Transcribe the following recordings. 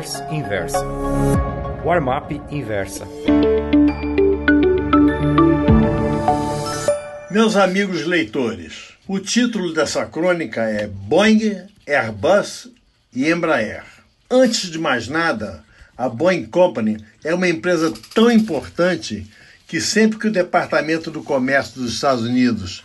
Newsletters Inversa. Warm-up Inversa. Meus amigos leitores, o título dessa crônica é Boeing, Airbus e Embraer. Antes de mais nada, a Boeing Company é uma empresa tão importante que sempre que o Departamento do Comércio dos Estados Unidos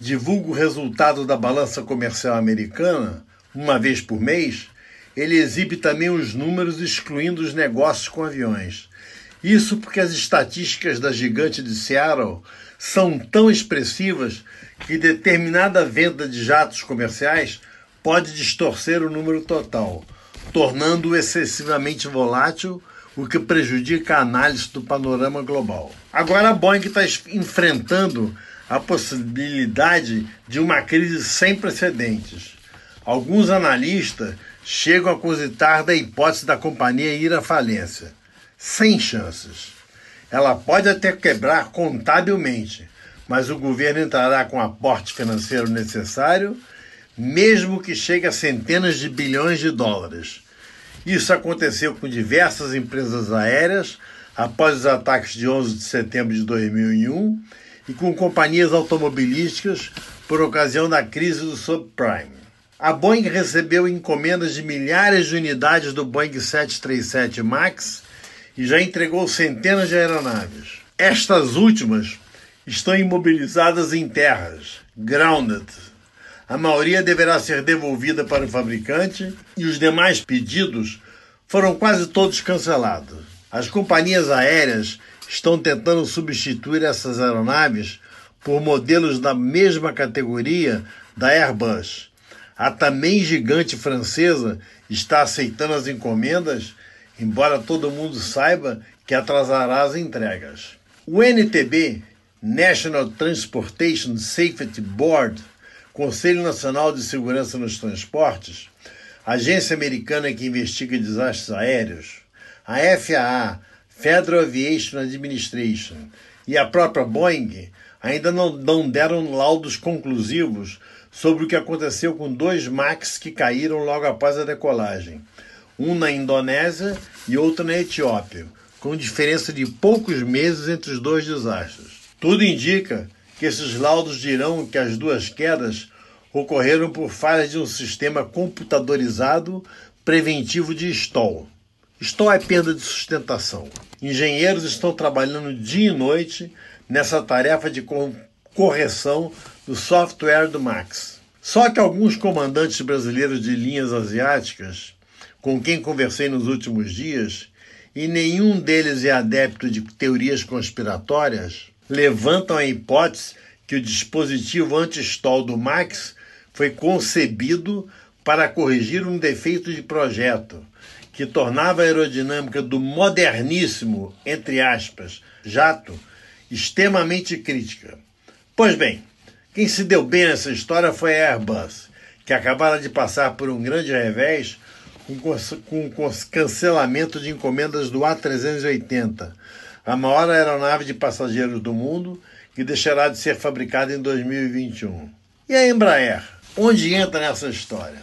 divulga o resultado da balança comercial americana, uma vez por mês, ele exibe também os números excluindo os negócios com aviões. Isso porque as estatísticas da gigante de Seattle são tão expressivas que determinada venda de jatos comerciais pode distorcer o número total, tornando-o excessivamente volátil, o que prejudica a análise do panorama global. Agora a Boeing está enfrentando a possibilidade de uma crise sem precedentes. Alguns analistas chegam a cogitar da hipótese da companhia ir à falência. Sem chances. Ela pode até quebrar contabilmente, mas o governo entrará com o aporte financeiro necessário, mesmo que chegue a centenas de bilhões de dólares. Isso aconteceu com diversas empresas aéreas após os ataques de 11 de setembro de 2001 e com companhias automobilísticas por ocasião da crise do subprime. A Boeing recebeu encomendas de milhares de unidades do Boeing 737 MAX e já entregou centenas de aeronaves. Estas últimas estão imobilizadas em terras, grounded. A maioria deverá ser devolvida para o fabricante e os demais pedidos foram quase todos cancelados. As companhias aéreas estão tentando substituir essas aeronaves por modelos da mesma categoria da Airbus a também gigante francesa está aceitando as encomendas, embora todo mundo saiba que atrasará as entregas. O NTB, National Transportation Safety Board, Conselho Nacional de Segurança nos Transportes, agência americana que investiga desastres aéreos, a FAA, Federal Aviation Administration, e a própria Boeing ainda não, não deram laudos conclusivos sobre o que aconteceu com dois Max que caíram logo após a decolagem, um na Indonésia e outro na Etiópia, com diferença de poucos meses entre os dois desastres. Tudo indica que esses laudos dirão que as duas quedas ocorreram por falhas de um sistema computadorizado preventivo de stall. Stall é perda de sustentação. Engenheiros estão trabalhando dia e noite nessa tarefa de correção do software do Max. Só que alguns comandantes brasileiros de linhas asiáticas, com quem conversei nos últimos dias, e nenhum deles é adepto de teorias conspiratórias, levantam a hipótese que o dispositivo anti-stall do Max foi concebido para corrigir um defeito de projeto que tornava a aerodinâmica do moderníssimo, entre aspas, jato extremamente crítica. Pois bem, quem se deu bem nessa história foi a Airbus, que acabara de passar por um grande revés com, com cancelamento de encomendas do A380, a maior aeronave de passageiros do mundo, que deixará de ser fabricada em 2021. E a Embraer? Onde entra nessa história?